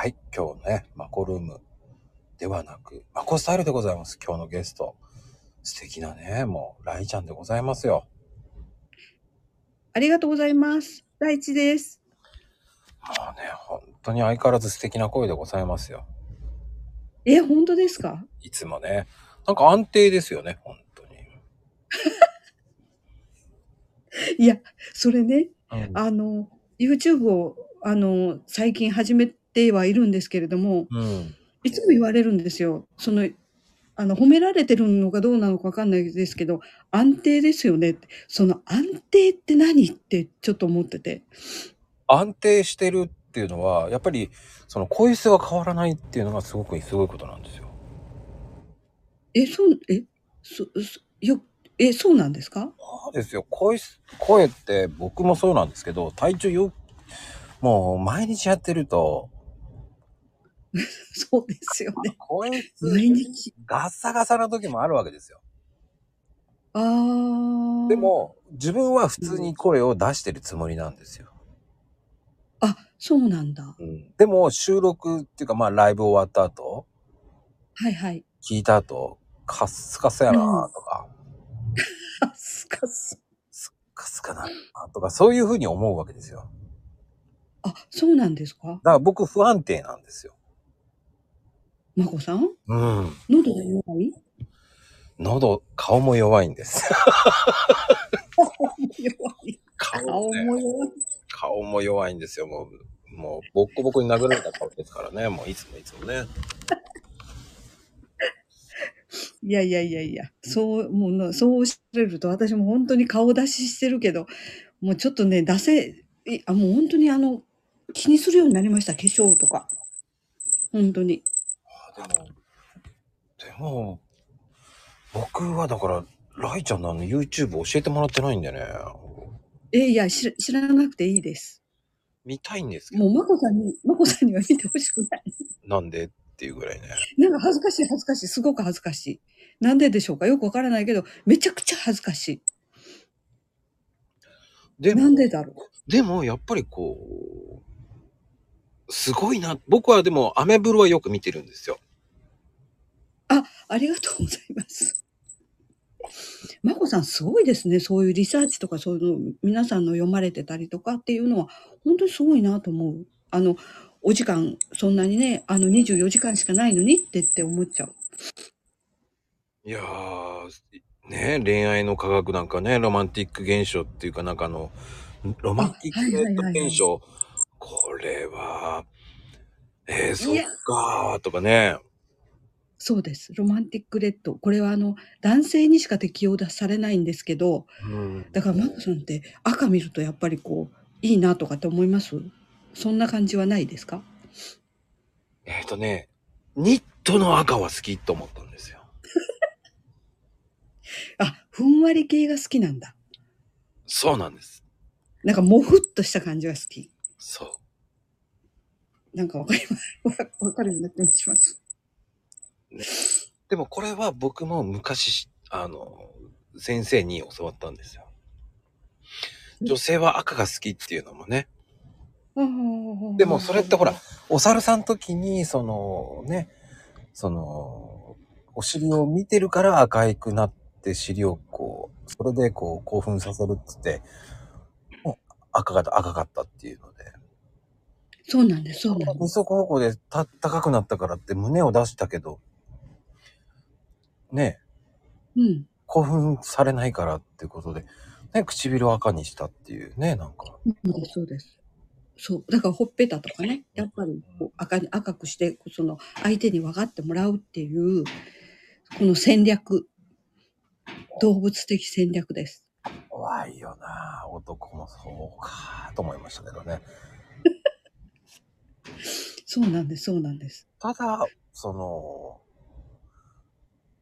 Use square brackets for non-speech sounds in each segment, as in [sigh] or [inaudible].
はい、今日ね、マコルームではなく、マコスタイルでございます。今日のゲスト。素敵なね、もう、ライちゃんでございますよ。ありがとうございます。大地です。もうね、本当に相変わらず素敵な声でございますよ。え、本当ですか？いつもね。なんか安定ですよね、本当に。[laughs] いや、それね、うん。あの、YouTube を、あの、最近始めてはいるんですけれども、うん。いつも言われるんですよ。その、あの、褒められてるのかどうなのかわかんないですけど、安定ですよね。その安定って何ってちょっと思ってて。安定してるっていうのは、やっぱり、その声質が変わらないっていうのがすごくすごいことなんですよ。え、そう、え、そ、そ、よ、え、そうなんですか？そうですよ。声質、声って僕もそうなんですけど、体調よ、もう毎日やってると、[laughs] そうですよね。声質毎日。ガッサガサな時もあるわけですよ。あー。で、も、自分は普通に声を出してるつもりなんですよ。あ、そうなんだ。うん、でも、収録っていうか、まあ、ライブ終わった後、はいはい。聞いた後、カッスカスやなとか、あ、すかす。スッカスカだなとか、そういうふうに思うわけですよ。あ、そうなんですか？だから僕不安定なんですよ。まこさん？うん。喉が弱い？喉、顔も弱いんです。弱い。顔も弱い。顔も弱いんですよ。もう、もう、ボッコボコに殴られた顔ですからね。もういつもいつもね。いやいやいやいや、そう、もうな、そうおっしゃれると私も本当に顔出ししてるけど、もうちょっとね、出せ、いあ、もう本当にあの、気にするようになりました、化粧とか。本当に。も、でも、僕はだから、ライちゃんのあの YouTube 教えてもらってないんでね。え、いや、知ら知らなくていいです。見たいんですけど、もうまこさんに、まこさんには見てほしくない。なんでっていうぐらいね。なんか恥ずかしい恥ずかしい、すごく恥ずかしい。なんででしょうか？よくわからないけど、めちゃくちゃ恥ずかしい。なでもん、でだろう？でもやっぱりこう、すごいな。僕はでもアメブロはよく見てるんですよ。ありがとうございます。まこさんすごいですね。そういうリサーチとかそういうの皆さんの読まれてたりとかっていうのは本当にすごいなと思う。あの、お時間そんなにね、あの24時間しかないのにってって思っちゃう。いやー、ね恋愛の科学なんかね、ロマンティック現象っていうかなんかあの、ロマンティック現象。これは、えー、そっかーとかね。そうです。ロマンティックレッド。これはあの、男性にしか適用されないんですけど、うん、だからまこさんって赤見るとやっぱりこう、いいなとかって思います？そんな感じはないですか？えっ、とね、ニットの赤は好きと思ったんですよ。[laughs] あ、ふんわり系が好きなんだ。そうなんです。なんかもふっとした感じが好き。そう。なんかわかります。わわかるようになってします。でもこれは僕も昔、あの、先生に教わったんですよ。女性は赤が好きっていうのもね。でもそれってほら、お猿さんの時に、そのね、その、お尻を見てるから赤くなって尻をこう、それでこう興奮させるって言って、もう赤が赤かったっていうので。そうなんです、そうなんで二足歩行でた高くなったからって胸を出したけど、ね、す。うん。興奮されないからっていうことで、ね、唇を赤にしたっていうね、なんか。そうです、そうです。そう。だからほっぺたとかね、やっぱりこう赤に赤くして、その相手に分かってもらうっていう、この戦略。動物的戦略です。怖いよな男もそうかと思いましたけどね。[laughs] そうなんです、そうなんです。ただ、その、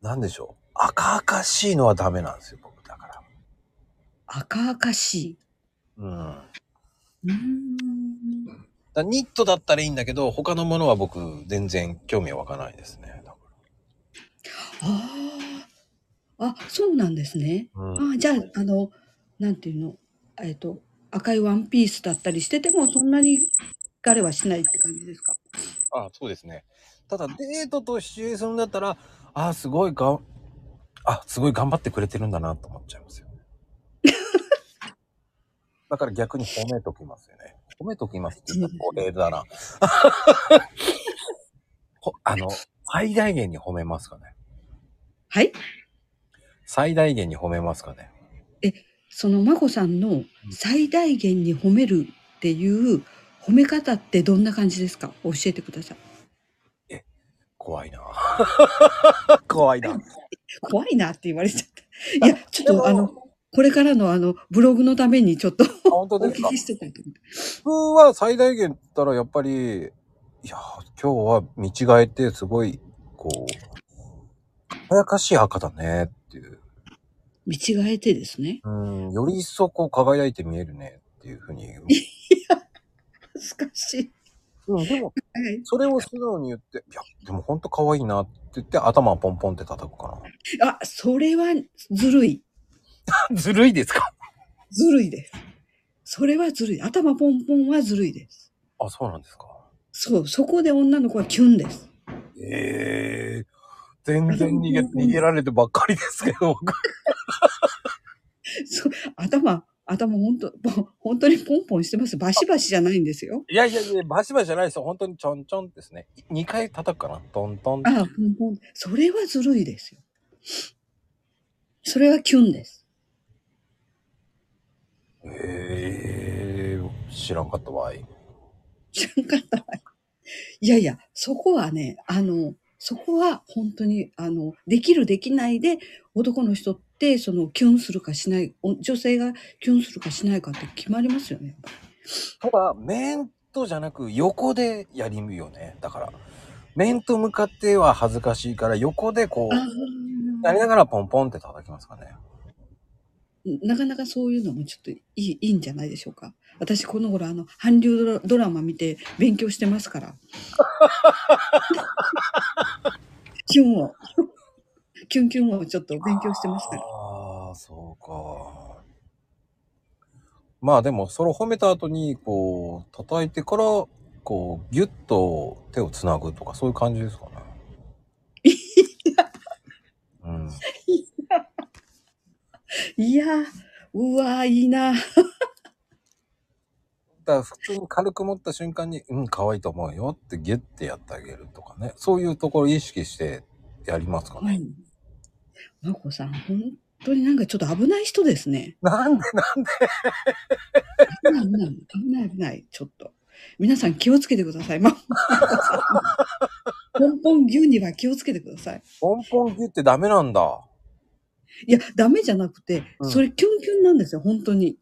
なんでしょう。赤々しいのはダメなんですよ、僕だから。赤々しい。うん。うーん。だニットだったらいいんだけど、他のものは僕全然興味は湧かないですね。だかああ。あ、そうなんですね。らうん。ああ、じゃあ、あの、なんていうの、えっと、赤いワンピースだったりしてても、そんなに疲れはしないって感じですか？あ、そうですね。ただ、デートとシチュエーションだったら、あ、すごいがん、あ、すごい頑張ってくれてるんだなと思っちゃいますよね。[laughs] だから逆に褒めときますよね。褒めときますって言ったら、お礼だな。[laughs] ほあの、最大限に褒めますかね。はい？最大限に褒めますかね。その、まこさんの最大限に褒めるっていう褒め方ってどんな感じですか？教えてください。怖いな [laughs] 怖いな。怖いなって言われちゃった。いや、ちょっとあの、これからのあの、ブログのためにちょっとお本当ですか？聞きしてたいと思って。僕は最大限ったらやっぱり、いや、今日は見違えてすごい、こう、輝かしい赤だねっていう。見違えてですね。うん、より一層こう輝いて見えるねっていうふうに。恥ずかしい。うん、でも、はいそれを素直に言って、いや、でもほんと可愛いなって言って頭をポンポンって叩くかあ、それはずるい。な。[laughs] ずるいですか？ずるいです。それはずるい。頭ポンポンはずるいです。あ、そうなんですか。そう、そこで女の子はキュンです。ええ全然逃げ、逃げられてばっかりですけど、僕。そう頭、頭本当、[laughs] 本当にポンポンしてます。バシバシじゃないんですよ。いやいやいや、バシバシじゃないですよ。本当にちょんちょんですね。2回叩くかな。トントン。あ、ポンポン。それはずるいですよ。それはキュンです。ええ知らんかったわい。知らんかったわいやいや、そこはね、あの、そこは本当に、あの、できるできないで、男の人って、その、キュンするかしない、お女性がキュンするかしないかって決まりますよね。ただ、面とじゃなく横でやりむよね。だから、面と向かっては恥ずかしいから横でこあう、やりながらポンポンって叩きますかね。なかなかそういうのもちょっといいいいんじゃないでしょうか。私この頃あの、韓流ドラドラマ見て勉強してますから。[laughs] キュンを、キュンキュンをちょっと勉強してますから。ああ、そうか。まあでも、それを褒めた後に、こう、叩いてから、こう、ギュッと手をつなぐとか、そういう感じですかね。うん。いやー、うわー、いいな。だ普通に軽く持った瞬間に、うん、可愛いと思うよってギュッてやってあげるとかね。そういうところ意識してやりますかね。うん。まこさん、本当になんかちょっと危ない人ですね。なんでなんで？危ない危ない、危ない危ない、ちょっと。皆さん気をつけてください。ま、ポンポン牛には気をつけてください。ポンポンギュってダメなんだ。いや、ダメじゃなくて、うんそれキュンキュンなんですよ、本当に。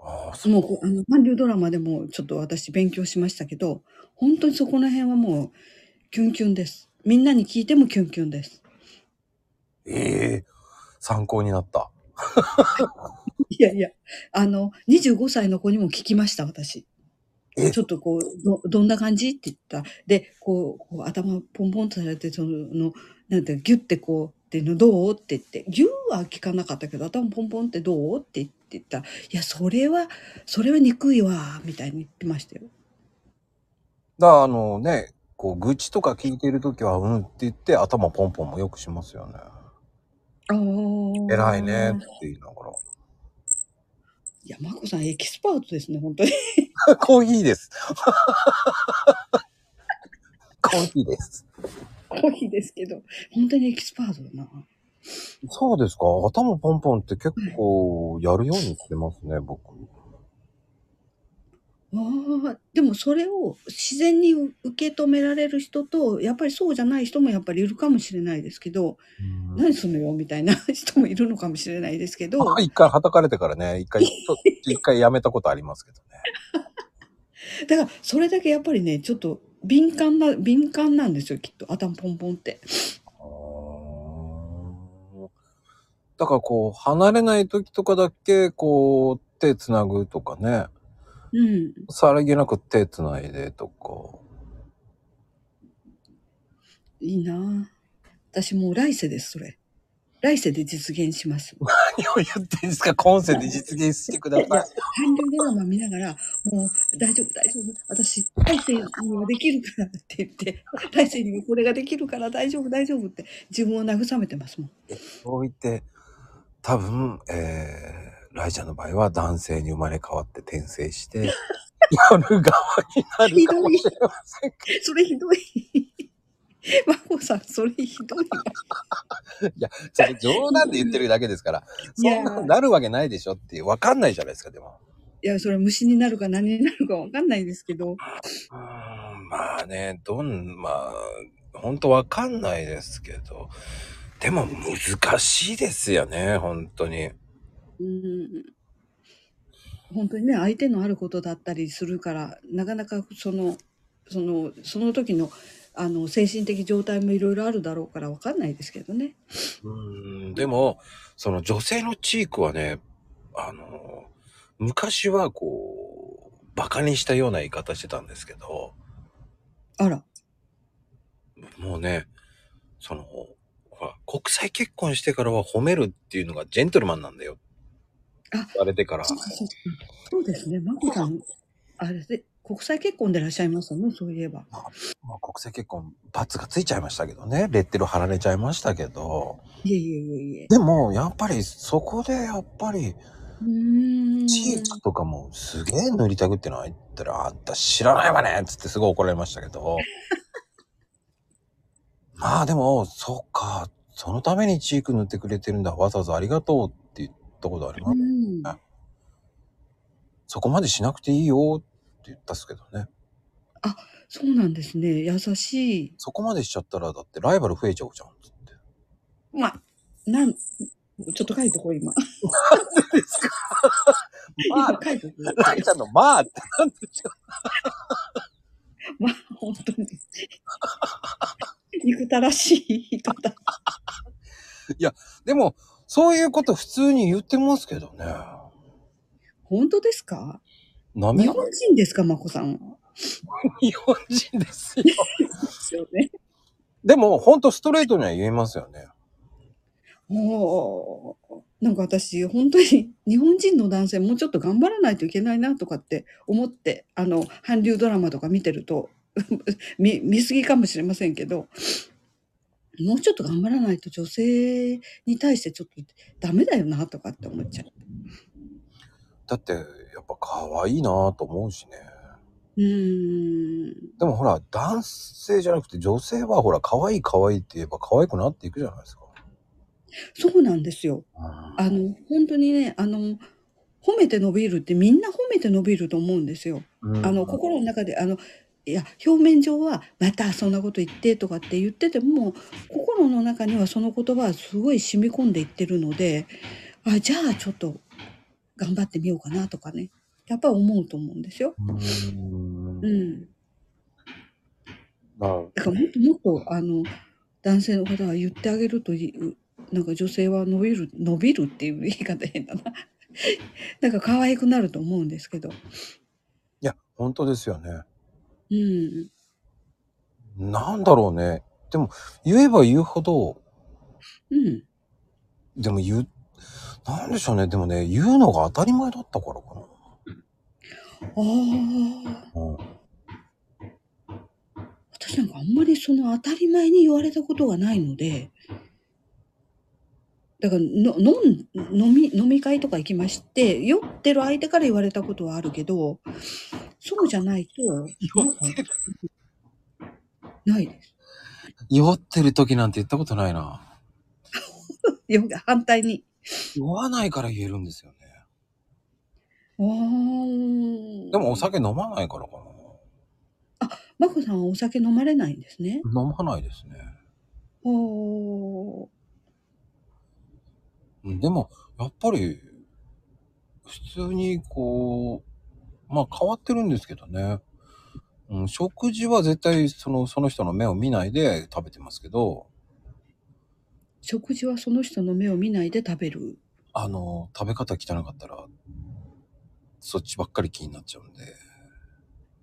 ああ、そう。もうこう、あの、韓流ドラマでもちょっと私勉強しましたけど、本当にそこら辺はもう、キュンキュンです。みんなに聞いてもキュンキュンです。ええ参考になった。[laughs] いやいや、あの、25歳の子にも聞きました、私。え？ちょっとこう、ど、どんな感じ？って言った。で、こう、こう頭ポンポンとされて、その、なんて、ギュってこう、っていうのどう？って言って、ギューは聞かなかったけど、頭ポンポンってどう？って言ったら、いや、それは、それは憎いわ、みたいに言ってましたよ。だあのね、こう、愚痴とか聞いてるときは、うんって言って頭ポンポンもよくしますよね。ああ。偉いねって言いながいや、まこさんエキスパートですね、本当に。ら。[laughs] コーヒーです。[laughs] コーヒーです。コーヒーですけど、本当にエキスパートだな。そうですか。頭ポンポンって結構やるようにしてますね、僕。ああ、でもそれを自然に受け止められる人と、やっぱりそうじゃない人もやっぱりいるかもしれないですけど、何すんのよみたいな [laughs] 人もいるのかもしれないですけど、あ一回叩かれてからね、一回、[laughs] ちょ一回やめたことありますけどね。[laughs] だからそれだけやっぱりね、ちょっと敏感な、敏感なんですよ、きっと。頭ポンポンって。あーだからこう、離れない時とかだけ、こう、手つなぐとかね。うん。さりげなく手つないでとか。いいなぁ私もう来世です、それ。来世で実現します。[laughs] 何を言ってんですか？今世で実現してください。韓流ドラマ見ながら、もう大丈夫、大丈夫、私、来世にはできるからって言って、来世にはこれができるから大丈夫、大丈夫って自分を慰めてますもん。そう言って、多分、えー、ライちゃんの場合は男性に生まれ変わって転生して、[laughs] 夜側になるかもしれませんけそれひどい。マコさん、それひどい。いや、それ冗談で言ってるだけですから、そんななるわけないでしょっていう、わかんないじゃないですか、でも。いや、それは虫になるか何になるかわかんないですけど。うーん、まあね、どん、まあ、本当わかんないですけど、でも難しいですよね、本当に。うん本当にね、相手のあることだったりするから、なかなかその、その、その時の、あの、精神的状態もいろいろあるだろうからわかんないですけどね。うーん、でも、その女性のチークはね、あの、昔はこう、バカにしたような言い方してたんですけど、あら。もうね、その、ほら、国際結婚してからは褒めるっていうのがジェントルマンなんだよ。あ言われてから。そうそうですね。マコさん、あれで、国際結婚でいらっしゃいましたね、そういえば。まあ、国際結婚、罰がついちゃいましたけどね。レッテル貼られちゃいましたけど。いえいえいえいえ。でも、やっぱり、そこで、やっぱり。チークとかもすげえ塗りたくっての入ったら、あんた知らないわねっつってすごい怒られましたけど。[laughs] まあでも、そっか、そのためにチーク塗ってくれてるんだ。わざわざありがとうって言ったことあります。うん。そこまでしなくていいよって言ったっすけどね。そうなんですね。優しい。そこまでしちゃったら、だってライバル増えちゃうじゃん。つって。まあ、なん、ちょっと書いとこう、今。ですか？[laughs] ま今書いとこう。ライちゃんのまあってなんでしょ [laughs] まあ、本当に。憎たらしい人だ。でも、そういうこと普通に言ってますけどね。本当ですか？日本人ですか、まこさんは？[laughs] 日本人ですよ。ですよね。でも、ほんとストレートには言えますよね。もう、なんか私、本当に日本人の男性もうちょっと頑張らないといけないなとかって思って、あの、韓流ドラマとか見てると、[laughs] 見、見すぎかもしれませんけど、もうちょっと頑張らないと女性に対してちょっとダメだよなとかって思っちゃう。だって、やっぱ可愛いなと思うしね。うーん。でもほら、男性じゃなくて女性はほら、可愛い可愛いって言えば可愛くなっていくじゃないですか。そうなんですよ。ああの、本当にね、あの、褒めて伸びるってみんな褒めて伸びると思うんですよ。あの、心の中で、あの、いや、表面上は、またそんなこと言ってとかって言ってても、心の中にはその言葉はすごい染み込んでいってるので、あ、じゃあちょっと頑張ってみようかなとかね。やっぱり思うと思うんですよ。うーん。うん。なだからもっともっと、あの、男性の方は言ってあげるとなんか女性は伸びる、伸びるっていう言い方変だな。[laughs] なんか可愛くなると思うんですけど。いや、本当ですよね。うん。なんだろうね。でも、言えば言うほど、うん。でも言う、なんでしょうね。でもね、言うのが当たり前だったからかな。ああ。うん私なんかあんまりその当たり前に言われたことがないので、だからの飲ん飲み飲み会とか行きまして、酔ってる相手から言われたことはあるけど、そうじゃないと、ないです。酔ってる時なんて言ったことないな。[laughs] よ反対に。酔わないから言えるんですよね。あーでもお酒飲まないからかな。まこさんはお酒飲まれないんですね。飲まないですね。おーうんでも、やっぱり、普通にこう、まあ変わってるんですけどね。うん、食事は絶対その、その人の目を見ないで食べてますけど、食事はその人の目を見ないで食べる。あの、食べ方汚かったら、そっちばっかり気になっちゃうんで。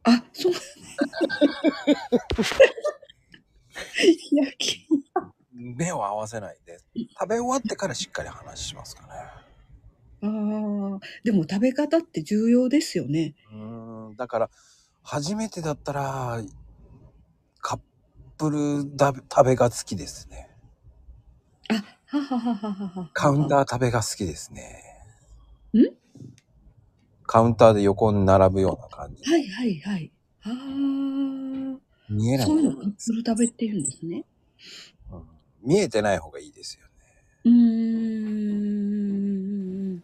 あ、そう。[laughs] いや、き目を合わせないで。食べ終わってからしっかり話しますかね。ああ、でも食べ方って重要ですよね。うーん、だから、初めてだったら、カップルだ食べが好きですね。あ、はははははは。カウンター食べが好きですね。ん？カウンターで横に並ぶような感じ。はいはいはい。ああ、見えないそういうのカップル食べって言うんですね。うん見えてない方がいいですよね。うーん。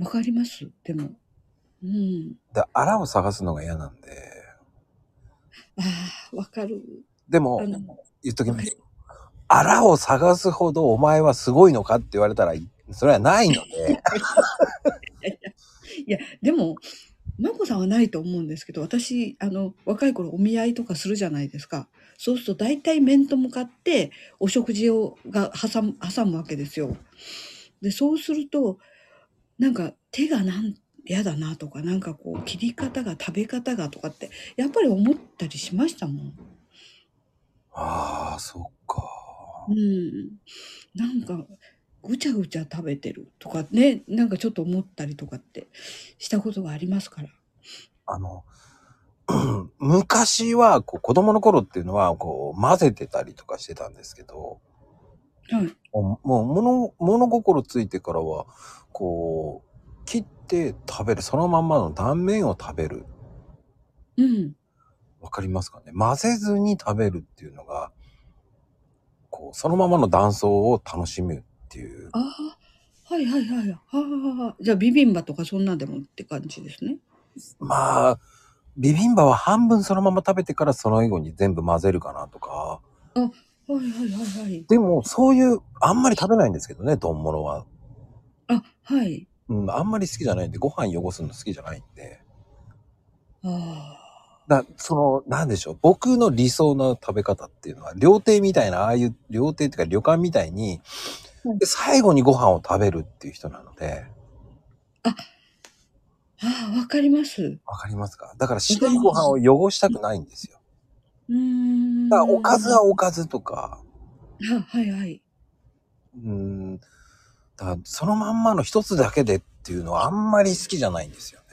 わかります？でも。うん。で、あらを探すのが嫌なんで。ああ、わかる。でも言っときます。あらを探すほどお前はすごいのかって言われたら、それはないので。[laughs] いや、でも、まこさんはないと思うんですけど、私、あの、若い頃お見合いとかするじゃないですか。そうすると大体面と向かってお食事をが挟む挟むわけですよ。で、そうすると、なんか手がなん嫌だなとか、なんかこう切り方が食べ方がとかって、やっぱり思ったりしましたもん。ああ、そっか。うん。なんか、ぐちゃぐちゃ食べてるとかね、なんかちょっと思ったりとかってしたことがありますから。あの、[clears throat] 昔はこう子供の頃っていうのはこう混ぜてたりとかしてたんですけど、はい。もう物物心ついてからはこう切って食べるそのまんまの断面を食べるうん。わかりますかね？混ぜずに食べるっていうのがこうそのままの断層を楽しむっていうああ、はいはいはい。はあ、はあ、じゃあビビンバとかそんなんでもって感じですね。まあビビンバは半分そのまま食べてからその後に全部混ぜるかなとかはいはいはいはい。でもそういうあんまり食べないんですけどね丼物は。あ、はい。うん、あんまり好きじゃないんで、ご飯汚すの好きじゃないんで。あだその、なんでしょう。僕の理想の食べ方っていうのは、料亭みたいな、ああいう、料亭っていうか旅館みたいにうん、で最後にご飯を食べるっていう人なので、あ。ああ、わかります。わかりますか？だから白いご飯を汚したくないんですよ。うーん。だからおかずはおかずとか、は、はいはい。うん、だからそのまんまの一つだけでっていうのはあんまり好きじゃないんですよね。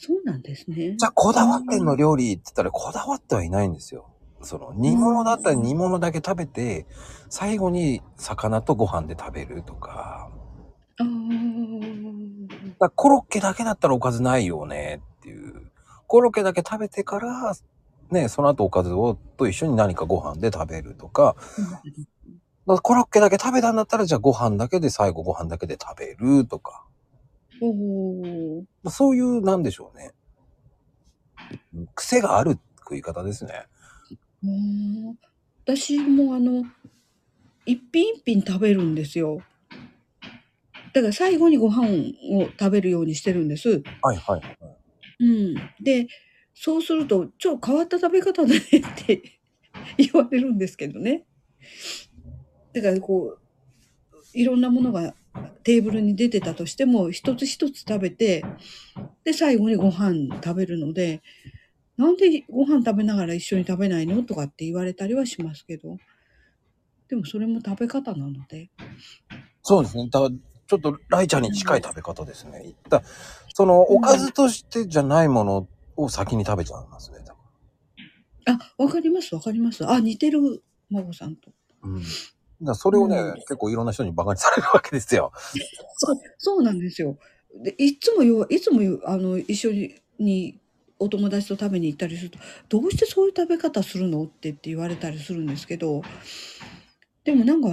そうなんですね。じゃあ、こだわってんの料理って言ったら、こだわってはいないんですよ。その、煮物だったら煮物だけ食べて、最後に魚とご飯で食べるとか。ああ。だからコロッケだけだったらおかずないよねっていう。コロッケだけ食べてから、ね、その後おかずをと一緒に何かご飯で食べるとか。だコロッケだけ食べたんだったら、じゃあご飯だけで最後ご飯だけで食べるとか。おお。そういう、なんでしょうね。癖がある食い方ですね。うーん私もあの、一品一品食べるんですよ。だから最後にご飯を食べるようにしてるんです。はいはい。うん。で、そうすると、ちょっと変わった食べ方だねって [laughs] 言われるんですけどね。だからこう、いろんなものがテーブルに出てたとしても、一つ一つ食べて、で、最後にご飯食べるので、なんでご飯食べながら一緒に食べないのとかって言われたりはしますけど、でもそれも食べ方なので。そうですね。だから、ちょっとライちゃんに近い食べ方ですね。だその、おかずとしてじゃないものを先に食べちゃいますね。だかあ、わかりますわかります。あ、似てる、孫さんと。らうん。それをね、うん結構いろんな人に馬鹿にされる [laughs] わけですよ。そう、そうなんですよ。で、いつもいつもあの、一緒に、にお友達と食べに行ったりすると、どうしてそういう食べ方するのってって言われたりするんですけど、でもなんか、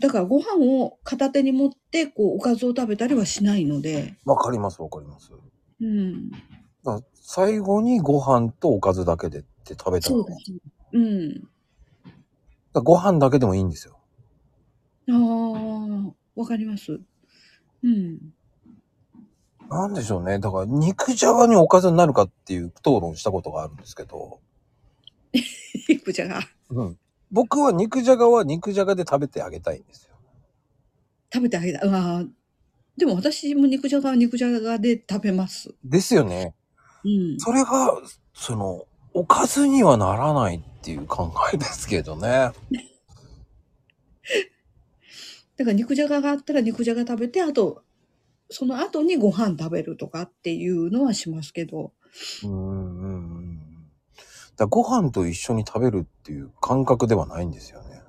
だからご飯を片手に持って、こう、おかずを食べたりはしないので、わかりますわかります。うん。ら最後にご飯とおかずだけでって食べたら、そうです。うん。らご飯だけでもいいんですよ。ああ、わかります。うん。なんでしょうね。だから肉じゃがにおかずになるかっていう討論したことがあるんですけど、[laughs] 肉じゃが。うん。僕は肉じゃがは肉じゃがで食べてあげたいんですよ。食べてあげた。うわーでも私も肉じゃがは肉じゃがで食べます。ですよね。うん。それが、その、おかずにはならないってっていう考えですけどね。[laughs] だから肉じゃががあったら肉じゃが食べて、あと、その後にご飯食べるとかっていうのはしますけど。うんうんうん。だご飯と一緒に食べるっていう感覚ではないんですよね。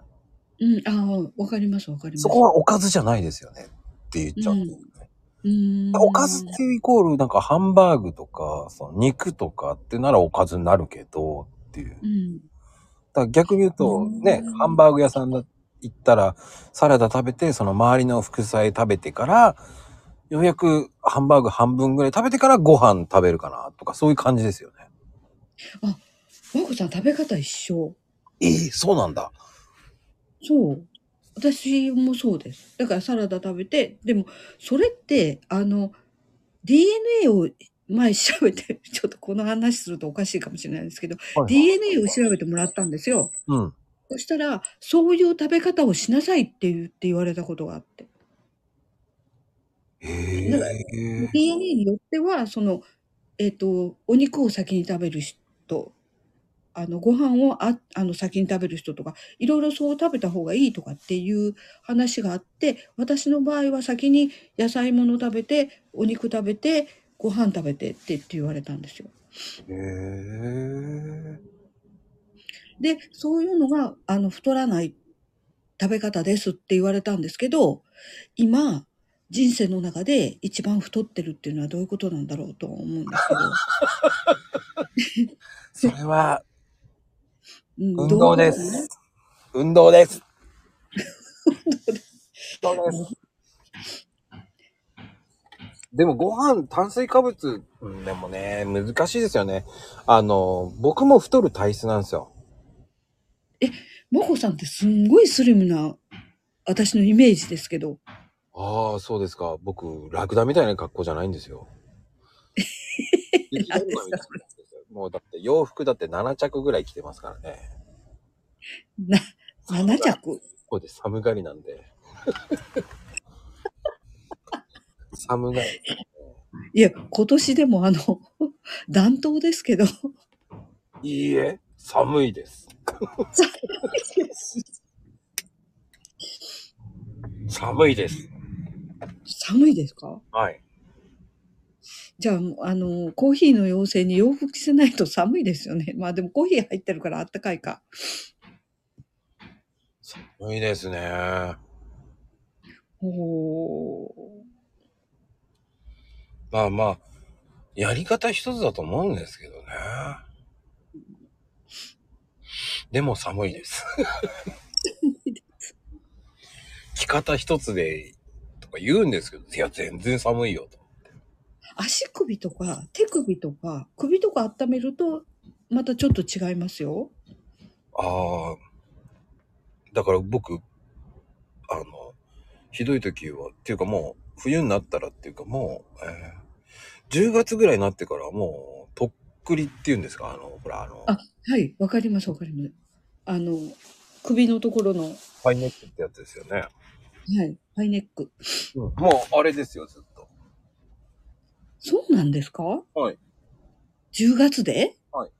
うん、ああ、わかりますわかります。そこはおかずじゃないですよねって言っちゃうんですよね。うーん。おかずっていうイコールなんかハンバーグとか、その肉とかってならおかずになるけどっていう。うん。だから逆に言うとうんね、ハンバーグ屋さんだ行ったらサラダ食べて、その周りの副菜食べてから、ようやくハンバーグ半分ぐらい食べてからご飯食べるかなとかそういう感じですよね。まこさん食べ方一緒。ええそうなんだ。そう。私もそうです。だからサラダ食べて、でも、それって、あの、DNA を前調べて、[laughs] ちょっとこの話するとおかしいかもしれないですけど、はい DNA を調べてもらったんですよ。うん。そしたら、そういう食べ方をしなさいって言って言われたことがあって。へだからえ。DNA によっては、その、えっ、と、お肉を先に食べる人、あの、ご飯をああの先に食べる人とか、いろいろそう食べた方がいいとかっていう話があって、私の場合は先に野菜もの食べて、お肉食べて、ご飯食べてってって言われたんですよ。へえ。で、そういうのが、あの、太らない食べ方ですって言われたんですけど、今、人生の中で一番太ってるっていうのはどういうことなんだろうとは思うんですけど。[laughs] それはうん運動で。す。[laughs] 運動です。運動です。でもご飯、炭水化物、うんでもね、難しいですよね。あの、僕も太る体質なんですよ。もこさんってすんごいスリムな私のイメージですけど。ああ、そうですか。僕、ラクダみたいな格好じゃないんですよ。[laughs] 何ですかそもうだって洋服だって7着ぐらい着てますからね。な、7着？ここで寒がりなんで。[laughs] 寒がり。いや、今年でもあの、[laughs] 暖冬ですけど。いいえ、寒いです。[laughs] 寒いです。寒いですか？はい。じゃあ、あの、コーヒーの妖精に洋服着せないと寒いですよね。[laughs] まあでもコーヒー入ってるからあったかいか。寒いですね。おー。まあまあ、やり方一つだと思うんですけどね。でも寒いです。[laughs] 着方一つで、とか言うんですけど、いや、全然寒いよと。足首とか手首とか首とか温めるとまたちょっと違いますよ。ああ、だから僕、あの、ひどい時は、っていうかもう、冬になったらっていうかもう、えー10月ぐらいになってからもう、くりっていうんですか、あの、ほら、あの、あはい、わかりますわかります。あの、首のところの、はハイネックってやつですよね。い、ハイネック。もう、あれですよ、ずっと。そうなんですか？はい。10月で？はい。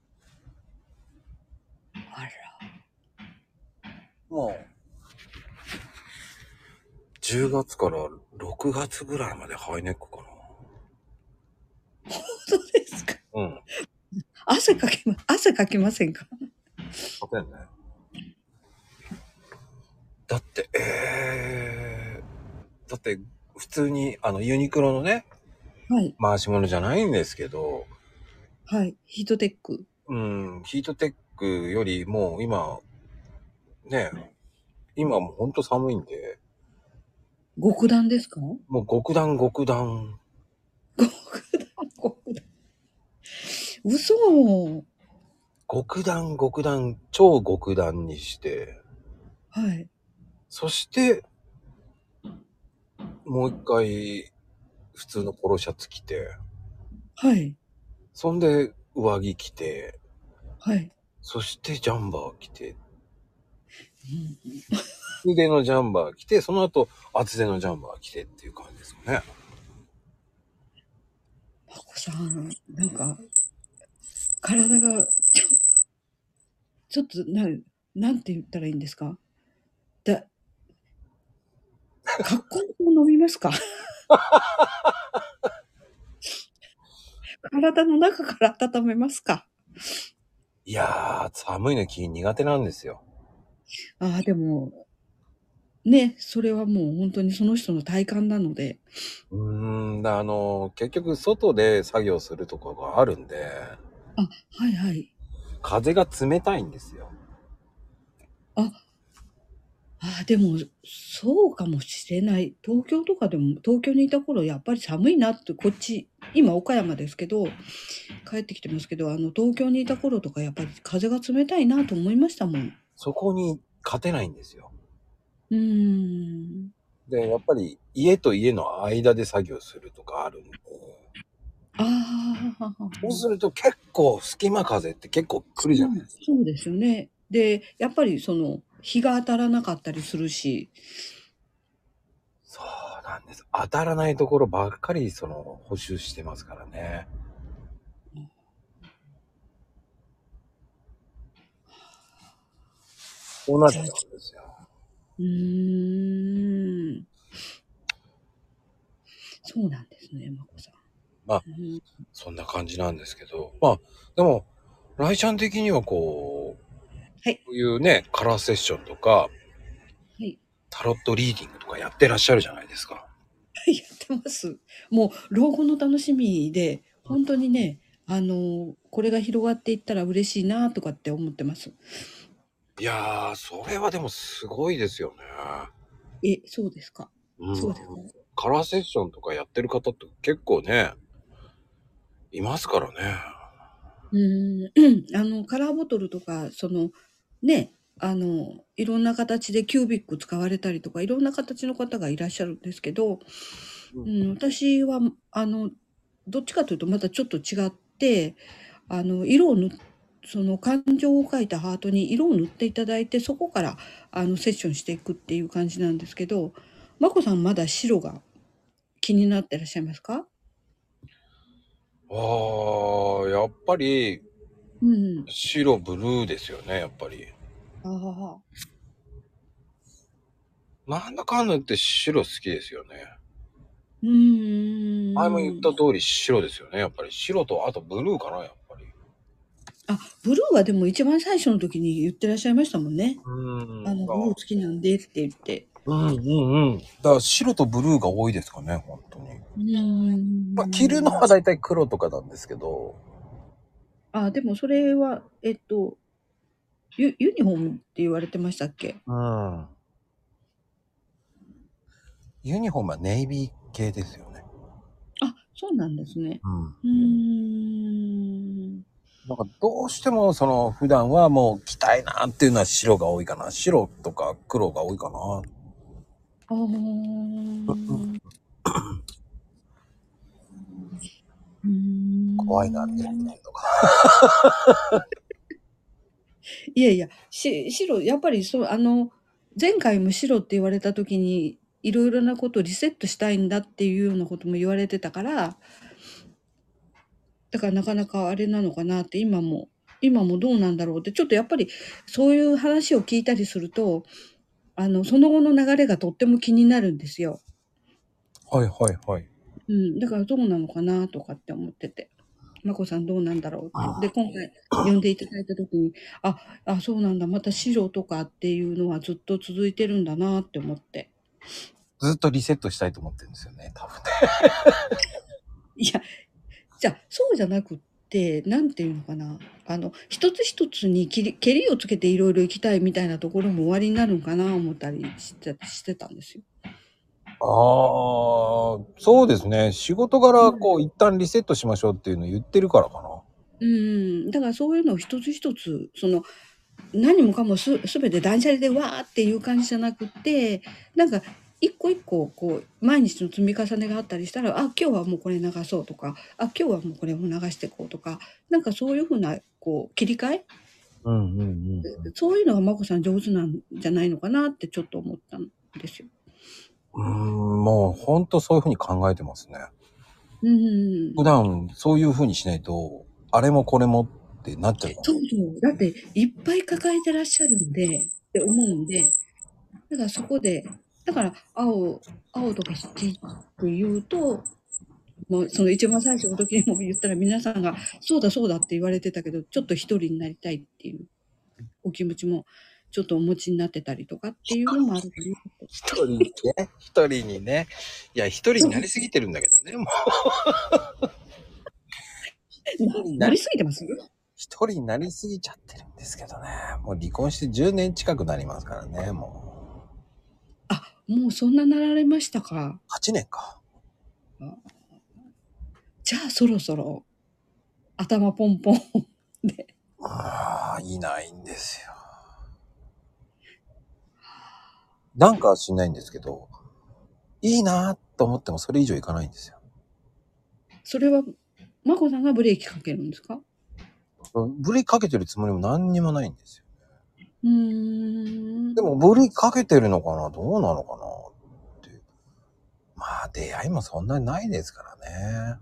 あら。もう、10月から6月ぐらいまでハイネックかそうですか？な。うん。汗かきま、汗かきませんか？勝てんね。だって、えー、だって、普通に、あの、ユニクロのね、はい、回し物じゃないんですけど、はい。ヒートテック。うん、ヒートテックよりもう今、ね、今もうほんと寒いんで、極暖ですか？もう極暖極暖。極暖。嘘極暖極暖、超極暖にして、はい。そして、もう一回、普通のポロシャツ着て、はい。そんで上着着て、はい。そしてジャンバー着て、うん [laughs] 腕のジャンバー着て、その後厚手のジャンバー着てっていう感じですかね。まこさん、なんか、体が、ちょちょっと、な、なんて言ったらいいんですか？だ、格好を飲みますか？体の中から温めますか？いやー、寒いの気苦手なんですよ。ああ、でも、ね、それはもう本当にその人の体感なので。うーん、だあの、結局外で作業するとかがあるんで、あ、はいはい。風が冷たいんですよ。あ、あ、でも、そうかもしれない。東京とかでも、東京にいた頃やっぱり寒いなって、こっち、今岡山ですけど、帰ってきてますけど、あの、東京にいた頃とかやっぱり風が冷たいなと思いましたもん。そこに勝てないんですよ。うーん。で、やっぱり家と家の間で作業するとかあるんで、そうすると結構隙間風って結構来るじゃないですか。そうですよね。で、やっぱりその、日が当たらなかったりするし、そうなんです。当たらないところばっかりその補修してますからね。そうなっちゃうんですよ。うーん。そうなんですね、まこさん。まあうんそんな感じなんですけど。まあ、でも、ライちゃん的にはこう、はいこういうね、カラーセッションとか、はい。タロットリーディングとかやってらっしゃるじゃないですか。[laughs] やってます。もう、老後の楽しみで、本当にね、あの、これが広がっていったら嬉しいなとかって思ってます。いやー、それはでもすごいですよね。え、そうですか？うんそうですか？カラーセッションとかやってる方って結構ね、いますからね。うーん、[clears throat] あの、カラーボトルとか、その、ね、あの、いろんな形でキュービック使われたりとか、いろんな形の方がいらっしゃるんですけど、ううん、私は、あの、どっちかというとまたちょっと違って、あの、色を塗っその感情を描いたハートに色を塗っていただいて、そこから、あの、セッションしていくっていう感じなんですけど、まこさんまだ白が気になってらっしゃいますか？あー、やっぱりうん。白、ブルーですよね、やっぱり。ああ。なんだかんだ言って白好きですよね。うーん。前も言った通り白ですよね、やっぱり。白と、あとブルーかな、やっぱり。あ、ブルーはでも一番最初の時に言ってらっしゃいましたもんね。うんあの、ブルー好きなんでって言って。うんうんうん。だから白とブルーが多いですかね、本当に。うーん。まあ、着るのは大体黒とかなんですけど。あ、でもそれは、えっと、ユユニフォームって言われてましたっけ？うん。ユニフォームはネイビー系ですよね。あ、そうなんですね。うん。うーん。なんかどうしてもその普段はもう着たいなっていうのは白が多いかな。白とか黒が多いかな。怖いな、見られないとか。いやいや、し白、やっぱりそう、あの、前回も白って言われた時に、いろいろなことをリセットしたいんだっていうようなことも言われてたから、だからなかなかあれなのかなって今も、今もどうなんだろうって、ちょっとやっぱりそういう話を聞いたりすると、あの、その後の流れがとっても気になるんですよ。はいはいはい。うん、だからどうなのかなとかって思ってて。まこさんどうなんだろうって。で、今回呼んでいただいた時に、あ、あ、そうなんだ、また白とかっていうのはずっと続いてるんだなって思って。ずっとリセットしたいと思ってるんですよね、多分ね。いや、じゃあ、そうじゃなくって、なんていうのかな。あの、一つ一つに切り、をつけていろいろ行きたいみたいなところも終わりになるんかな思ったりしてしてたんですよ。ああ、そうですね。仕事柄、こう、一旦リセットしましょうっていうのを言ってるからかな。うん、だからそういうのを一つ一つ、その、何もかもす、すべて断捨離でわーっていう感じじゃなくて、なんか、一個一個、こう、毎日の積み重ねがあったりしたら、あ、今日はもうこれ流そうとか、あ、今日はもうこれも流していこうとか、なんかそういうふうな、こう、切り替え？うんうんうん。そういうのがまこさん上手なんじゃないのかなってちょっと思ったんですよ。うーん、もうほんとそういうふうに考えてますね。うん。普段そういうふうにしないと、あれもこれもってなっちゃう。そうそう。だって、いっぱい抱えてらっしゃるんで、って思うんで、だからそこで、だから、青、青とか好きって言うと、もうその一番最初の時にも言ったら皆さんが、そうだそうだって言われてたけど、ちょっと一人になりたいっていうお気持ちもちょっとお持ちになってたりとかっていうのもあるかな。一人にね、一人にね。いや、一人になりすぎてるんだけどね、もう。[laughs] なりすぎてます？一人になりすぎちゃってるんですけどね。もう離婚して10年近くなりますからね、もう。あ、もうそんななられましたか？8年か。じゃあそろそろ、頭ポンポン [laughs] で。ああ、いないんですよ。なんかしないんですけど、いいなと思ってもそれ以上いかないんですよ。それは、まこさんがブレーキかけるんですか？ブレーキかけてるつもりも何にもないんですよね。うーん。でもブレーキかけてるのかな？どうなのかな？って。まあ出会いもそんなにないですからね。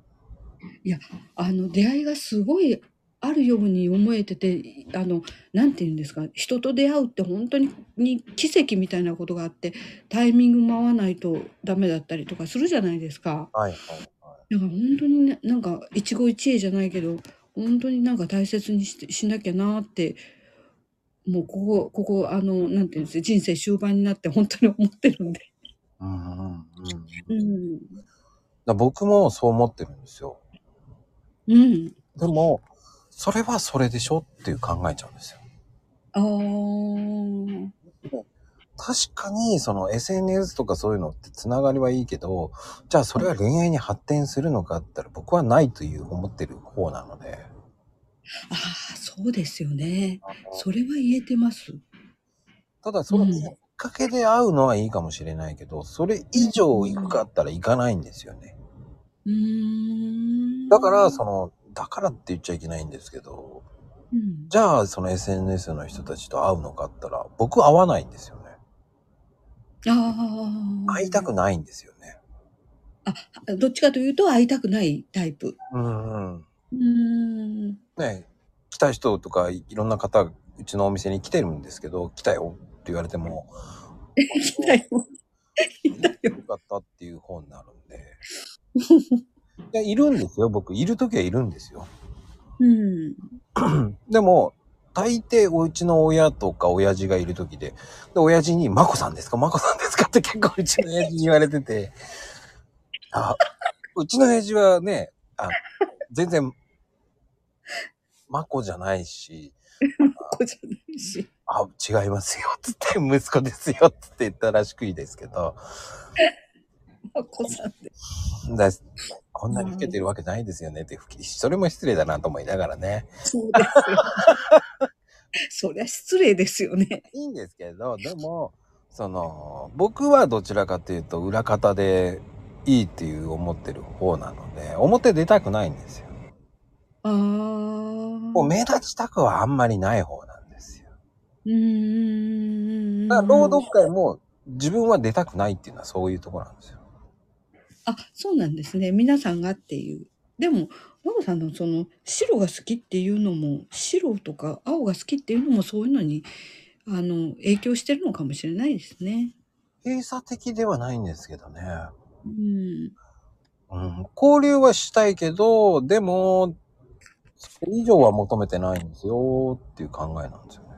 いや、あの出会いがすごいあるように思えてて、あの、なんて言うんですか、人と出会うって本当にに奇跡みたいなことがあって、タイミングも合わないとダメだったりとかするじゃないですか。はいはいはい。だから本当にね、なんか一期一会じゃないけど、本当になんか大切にししなきゃなって、もうここここ、あの、なんて言うんですか、人生終盤になって本当に思ってるんで。うんうんうん。うん。だ僕もそう思ってるんですよ。うん。でもそれはそれでしょっていう考えちゃうんですよ。ああ。確かに、その SNS とかそういうのってつながりはいいけど、じゃあそれは恋愛に発展するのかって言ったら僕はないという思ってる方なので。ああ、そうですよね。それは言えてます。ただ、そのきっかけで会うのはいいかもしれないけど、それ以上行くかったら行かないんですよね。うーん。だから、その、だからって言っちゃいけないんですけど、うん、じゃあその SNS の人たちと会うのかったら、僕会わないんですよね。ああ。会いたくないんですよね。あ、どっちかというと会いたくないタイプ。うんうん。うん。ね来た人とかいろんな方、うちのお店に来てるんですけど、来たよって言われても、来たよ。来たよ。よかったっていう方になるんで。いや、いるんですよ。僕、いるときはいるんですよ。うん。[clears throat] でも、大抵お家の親とか親父がいるときで、で、親父に、まこさんですか？まこさんですか？って結構うちの親父に言われてて、あ、うちの親父はね、あ全然、まこじゃないし、まこじゃないし。あ、違いますよ、つって、[laughs] 息子ですよ、つって言ったらしくいいですけど、まこさんで。だこんなに老けてるわけないですよねって、それも失礼だなと思いながらね。そうですよ。そりゃ失礼ですよね。いいんですけど、でも、その、僕はどちらかというと裏方でいいっていう思ってる方なので、表出たくないんですよ。ああ。もう目立ちたくはあんまりない方なんですよ。うーん。だから朗読会も自分は出たくないっていうのはそういうところなんですよ。あ、そうなんですね。皆さんがっていう。でも、マコさんのその白が好きっていうのも、白とか青が好きっていうのもそういうのに、あの、影響してるのかもしれないですね。閉鎖的ではないんですけどね。うん。うん、交流はしたいけど、でも、それ以上は求めてないんですよっていう考えなんですよね。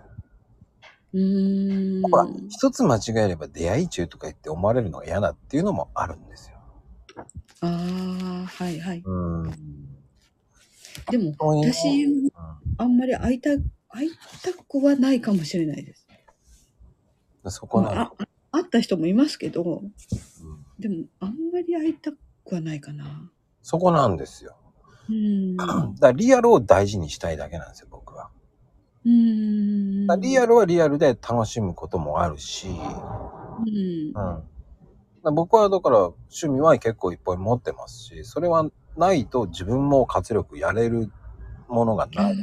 うーん。ほら、一つ間違えれば出会い中とか言って思われるのが嫌だっていうのもあるんですよ。ああ、はいはい。うん。でも、私、あんまり会いた、会いたくはないかもしれないです。そこな、あ、会った人もいますけど、うん、でも、あんまり会いたくはないかな。そこなんですよ。うん。だリアルを大事にしたいだけなんですよ、僕は。うん。リアルはリアルで楽しむこともあるし、うん。うん僕はだから趣味は結構いっぱい持ってますし、それはないと自分も活力やれるものがない。いや、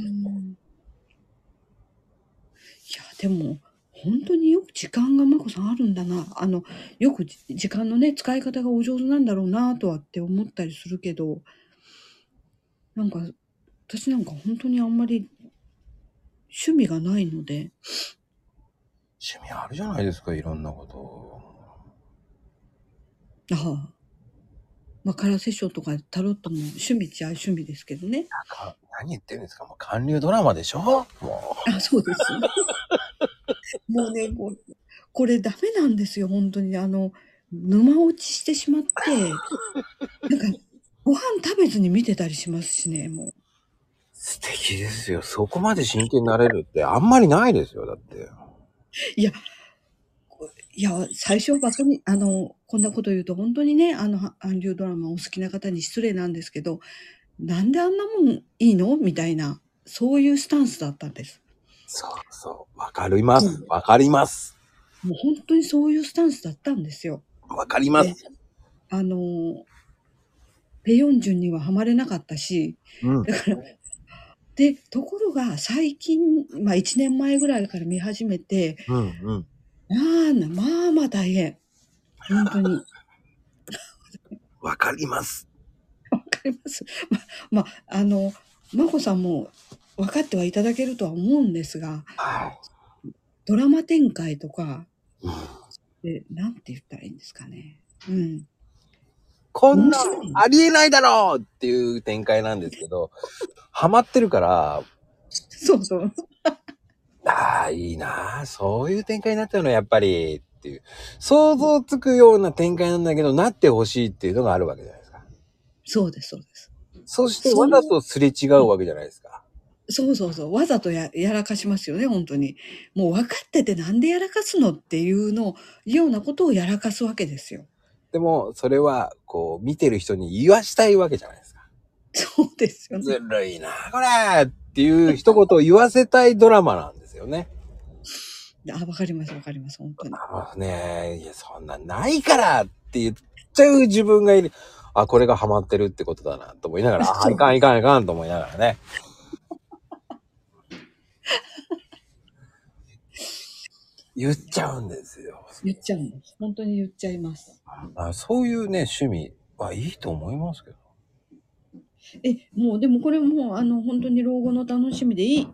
でも、本当によく時間がまこさんあるんだな。あの、よく時間のね、使い方がお上手なんだろうなとはって思ったりするけど、なんか、私なんか本当にあんまり趣味がないので。趣味あるじゃないですか、いろんなこと。ああ。まあ、カラーセッションとかタロットも趣味っちゃ趣味ですけどね。何言ってるんですかもう韓流ドラマでしょ？もう。あ、そうです。もうね、ここれダメなんですよ、本当に。あの、沼落ちしてしまって、なんか、ご飯食べずに見てたりしますしね、もう。素敵ですよ。そこまで真剣になれるってあんまりないですよ、だって。いや、いや、最初バカに、あの、こんなこと言うと本当にね、あの、韓流ドラマお好きな方に失礼なんですけど、なんであんなもんいいの？みたいな、そういうスタンスだったんです。そうそう。わかります。わ、かります。もう本当にそういうスタンスだったんですよ。わかります。あの、ペヨンジュンにはハマれなかったし、うん、だから、で、ところが最近、まあ1年前ぐらいから見始めて、うんうん、まあ、まあまあ大変。本当に。[laughs] わかります。わかります。ま、まあ、あの、まこさんも分かってはいただけるとは思うんですが、はい、ドラマ展開とか、うん、で、なんて言ったらいいんですかね。うん。こんな、ありえないだろうっていう展開なんですけど、ハマってるから、そうそう。ああ、いいなそういう展開になったのはやっぱりっていう。想像つくような展開なんだけど、なってほしいっていうのがあるわけじゃないですか。そうです、そうです。そしてわざとすれ違うわけじゃないですか。そうそうそう。わざとややらかしますよね、本当に。もう分かっててなんでやらかすのっていうの、ようなことをやらかすわけですよ。でも、それは、こう、見てる人に言わしたいわけじゃないですか。そうですよね。ずるいな、これっていう一言を言わせたいドラマなんですよね。あ、わかります、わかります、本当に。あね、いや、そんなないからって言っちゃう自分がいる。あ、これがハマってるってことだなと思いながら、[laughs] あ、いかんいかんいかんと思いながらね。[laughs] 言っちゃうんですよ。言っちゃうんです。本当に言っちゃいます。あそういうね、趣味はいいと思いますけど。え、もうでもこれもあの本当に老後の楽しみでいい、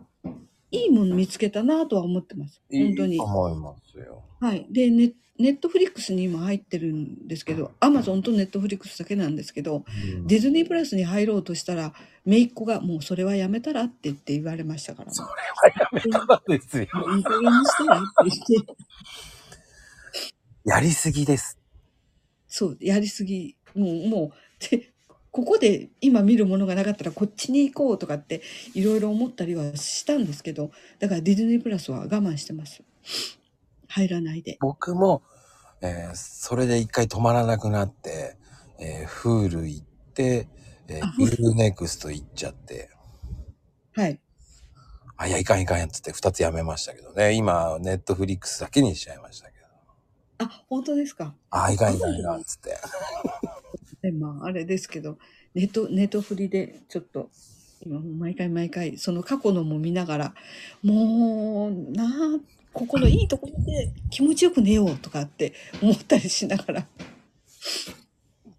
いいもの見つけたなとは思ってます。本当に。いい思いますよ。はい。で、ネネットフリックスに今入ってるんですけど、アマゾンとネットフリックスだけなんですけど、うん、ディズニープラスに入ろうとしたら、姪っ子がもうそれはやめたらって言って言われましたから、それはやめたらですよ。[laughs] いい加減にしたらって言って。やりすぎです。そう、やりすぎ。もう、もう、[laughs] で、ここで今見るものがなかったらこっちに行こうとかっていろいろ思ったりはしたんですけど、だからディズニープラスは我慢してます。入らないで。僕も、えー、それで一回止まらなくなって、えー、 Hulu行って、えー、 U-NEXT行っちゃって。はい。あ、いや、いかんいかんやつって二つやめましたけどね。今、ネットフリックスだけにしちゃいました。あ、本当ですか？あ、いかんいかんいかんつって。で、まあ、あれですけど、ネット、ネットフリでちょっと、今毎回毎回、その過去のも見ながら、もう、なあ、ここのいいところで気持ちよく寝ようとかって思ったりしながら。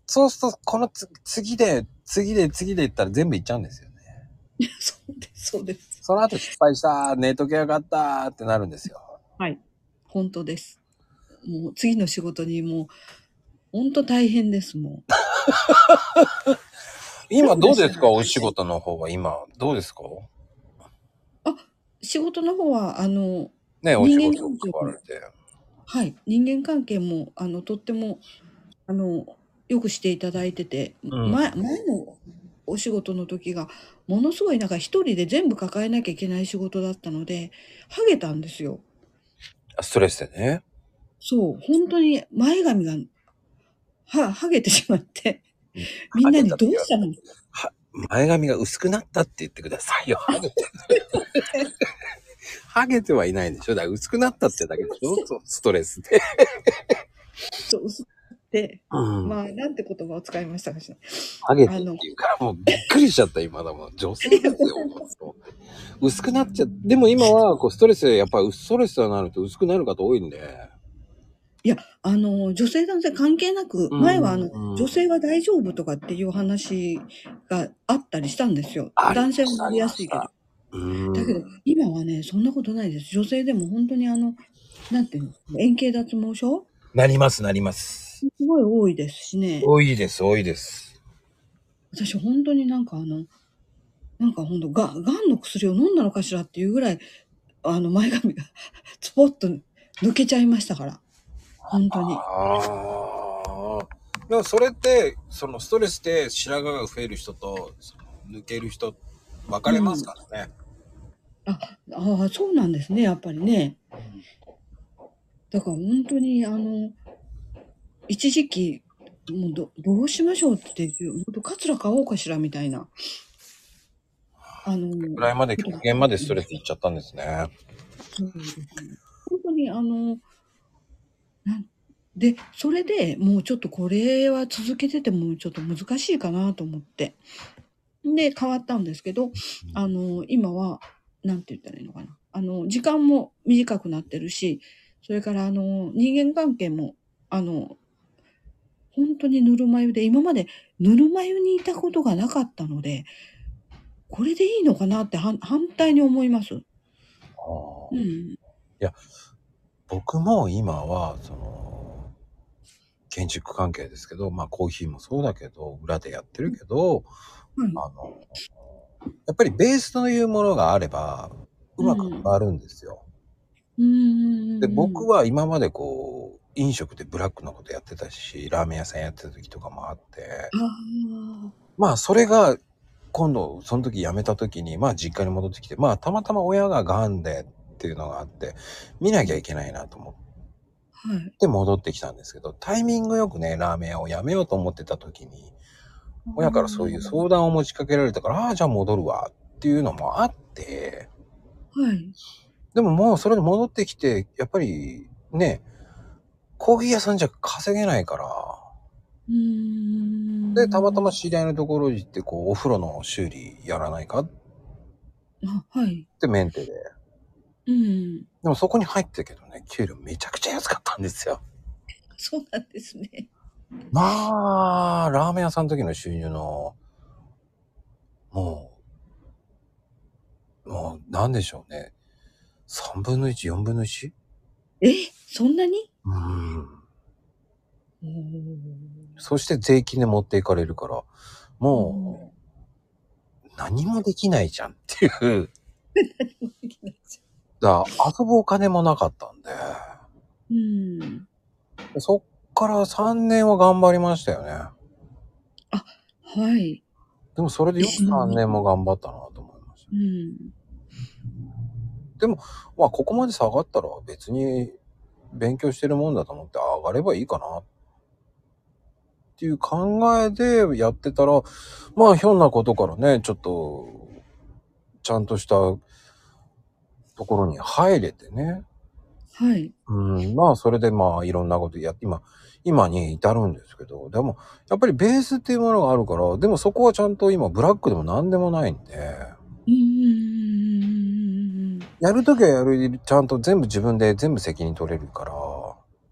そうすると、このつ次で、次で、次で言ったら全部いっちゃうんですよね。[laughs] そうです、そうです。その後失敗した、寝とけよかったってなるんですよ。はい。本当です。もう次の仕事にもう、本当大変です、もう。[laughs] 今どうですか？お仕事の方は今、どうですか？あ、仕事の方は、あの、ね、お仕事をわれて。はい。人間関係も、あの、とっても、あの、よくしていただいてて、うん、前、前のお仕事の時が、ものすごいなんか一人で全部抱えなきゃいけない仕事だったので、ハゲたんですよ。ストレスでね。そう、本当に前髪が、は、ハゲてしまって、みんなにどうしたの？前髪が薄くなったって言ってくださいよ。ハゲて。ハゲてはいないでしょだから薄くなったってだけでしょ？ストレスで。そう、薄くて、うん、まあ、なんて言葉を使いましたかしら。ハゲてっていうからもうびっくりしちゃった、今だもん。女性ですよ、薄くなっちゃでも今は、こう、ストレス、やっぱりストレスがなると薄くなる方多いんで。いや、あの、女性男性関係なく、前はあの、うんうん、女性は大丈夫とかっていう話があったりしたんですよ。男性もなりやすいけど。だけど、今はね、そんなことないです。女性でも本当にあの、なんていうの、円形脱毛症？なります、なります。すごい多いですしね。多いです、多いです。私本当になんかあの、なんか本当が、がんの薬を飲んだのかしらっていうぐらい、あの前髪がスポッと抜けちゃいましたから。本当に。ああ。でもそれって、そのストレスで白髪が増える人と、その抜ける人、分かれますからね。ああ、そうなんですね、やっぱりね。だから本当にあの、一時期、もうどどうしましょうってカツラ買おうかしらみたいな。あの、ぐらいまで極限までストレスいっちゃったんですね。そうですね。本当にあの、で、それでもうちょっとこれは続けててもちょっと難しいかなと思って。で、変わったんですけど、あの、今は、なんて言ったらいいのかな。あの、時間も短くなってるし、それからあの、人間関係も、あの、本当にぬるま湯で、今までぬるま湯にいたことがなかったので、これでいいのかなって反反対に思います。あーうん。僕も今は、その、建築関係ですけど、まあコーヒーもそうだけど、裏でやってるけど、はい。あの、やっぱりベースというものがあれば、うまく回るんですよ。うーん。で、僕は今までこう、飲食でブラックのことやってたし、ラーメン屋さんやってた時とかもあって、あまあそれが、今度、その時辞めた時に、まあ実家に戻ってきて、まあたまたま親が癌でっていうのがあって、見なきゃいけないなと思っあ、はい。て戻ってきたんですけど、タイミングよくね、ラーメン屋を辞めようと思ってた時に、親からそういう相談を持ちかけられたから、ああ、じゃあ戻るわっていうのもあって、はい。でももうそれで戻ってきて、やっぱりね、コーヒー屋さんじゃ稼げないから。で、たまたま知り合いのところに行って、こう、お風呂の修理やらないか？はい。てメンテで。うん。でもそこに入ってたけどね、給料めちゃくちゃ安かったんですよ。そうなんですね。まあ、ラーメン屋さんの時の収入の、もう、もう、なんでしょうね。3分の1、4分の 1? え、そんなに？うん。そして税金で持っていかれるから、もう、何もできないじゃんっていう。[laughs] だから遊ぶお金もなかったんで、うん。そっから3年は頑張りましたよね。はい。でもそれでよく3年も頑張ったなと思いました。うん。まあここまで下がったら別に勉強してるもんだと思って上がればいいかなっていう考えでやってたら、まあひょんなことからね、ちょっとちゃんとしたところに入れてね。はい。うん、まあそれでまあいろんなことやって今、今に至るんですけど、でもやっぱりベースっていうものがあるから、でもそこはちゃんと今ブラックでも何でもないんで、うん。やるときはやる、ちゃんと全部自分で全部責任取れるから、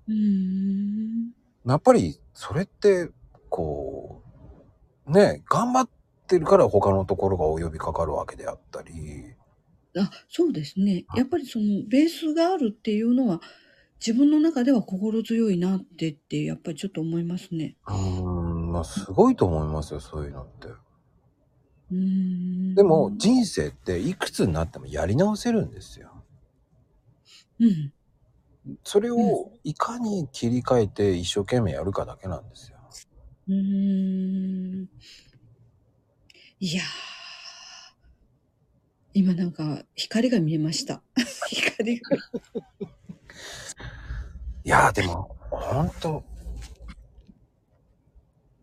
うん。やっぱりそれって、こう、ね、頑張ってるから他のところがお呼びかかるわけであったり、あ、そうですね。やっぱりそのベースがあるっていうのは自分の中では心強いなってってやっぱりちょっと思いますね。うーん、まあすごいと思いますよ、そういうのって。うん。でも人生っていくつになってもやり直せるんですよ。うん。それをいかに切り替えて一生懸命やるかだけなんですよ。うーん。いやー。今なんか光が見えました。[laughs] 光が。いやーでも、ほんと、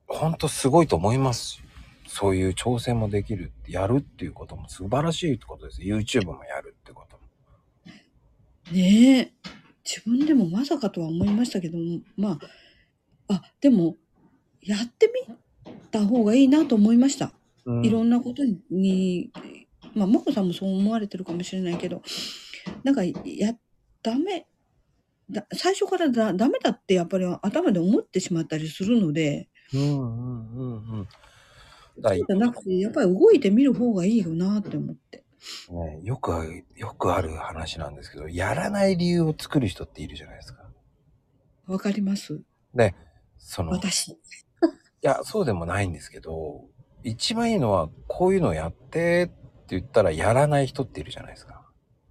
ほんとすごいと思いますし。そういう挑戦もできる、やるっていうことも素晴らしいってことです。YouTube もやるってことも。ねえ。自分でもまさかとは思いましたけども、まあ、あ、でも、やってみた方がいいなと思いました。うんいろんなことに、まあ、もこさんもそう思われてるかもしれないけど、なんか、や、ダメ、だ最初からだダメだってやっぱり頭で思ってしまったりするので、うんうんうんうん。だそうじゃなくて、やっぱり動いてみる方がいいよなって思って。ね、よく、よくある話なんですけど、やらない理由を作る人っているじゃないですか。わかりますで、その、い私。や、そうでもないんですけど、一番いいのは、こういうのやってって言ったらやらない人っているじゃないですか。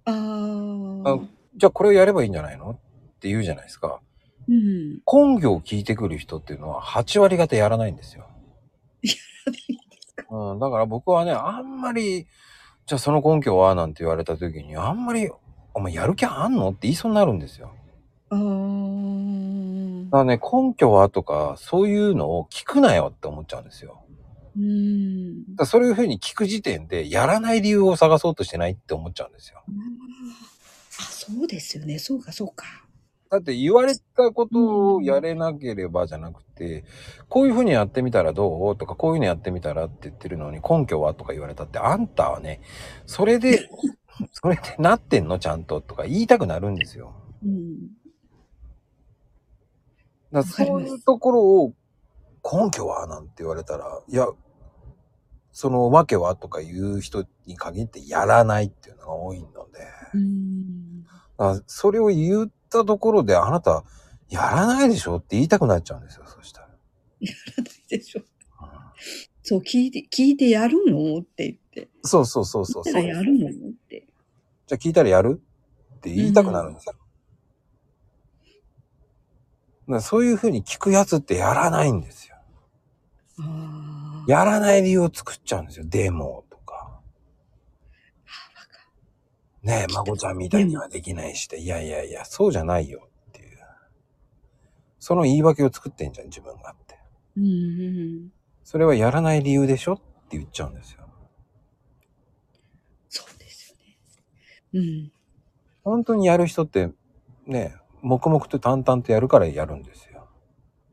あああ。じゃあこれをやればいいんじゃないの？って言うじゃないですか。うん。根拠を聞いてくる人っていうのは8割方やらないんですよ。うん、だから僕はね、あんまり、じゃあその根拠はなんて言われた時に、あんまり、お前やる気あんの？って言いそうになるんですよ。ああ。だからね、根拠はとか、そういうのを聞くなよって思っちゃうんですよ。うん。だそういうふうに聞く時点で、やらない理由を探そうとしてないって思っちゃうんですよ。あ、そうですよね。そうか、そうか。だって言われたことをやれなければじゃなくて、こういうふうにやってみたらどう？とか、こういうのやってみたらって言ってるのに根拠はとか言われたって、あんたはね、それで、[laughs] それでなってんの？ちゃんと？とか言いたくなるんですよ。うん。だそういうところを根拠は？なんて言われたら、いや、その訳はとか言う人に限ってやらないっていうのが多いので、うん。それを言ったところであなたやらないでしょって言いたくなっちゃうんですよ、そしたら。でしょ。そう、聞いて、聞いてやるのって言って。そうそうそうそう聞いたそう。らやるのって。じゃあ聞いたらやるって言いたくなるんですよ。だからそういうふうに聞くやつってやらないんですよ。ああ。やらない理由を作っちゃうんですよ。デモとか。ねえ、まこちゃんみたいにはできないして、いやいやいや、そうじゃないよっていう。その言い訳を作ってんじゃん、自分がって。うんうん。それはやらない理由でしょって言っちゃうんですよ。そうですよね。うん。本当にやる人って、ねえ、黙々と淡々とやるからやるんですよ。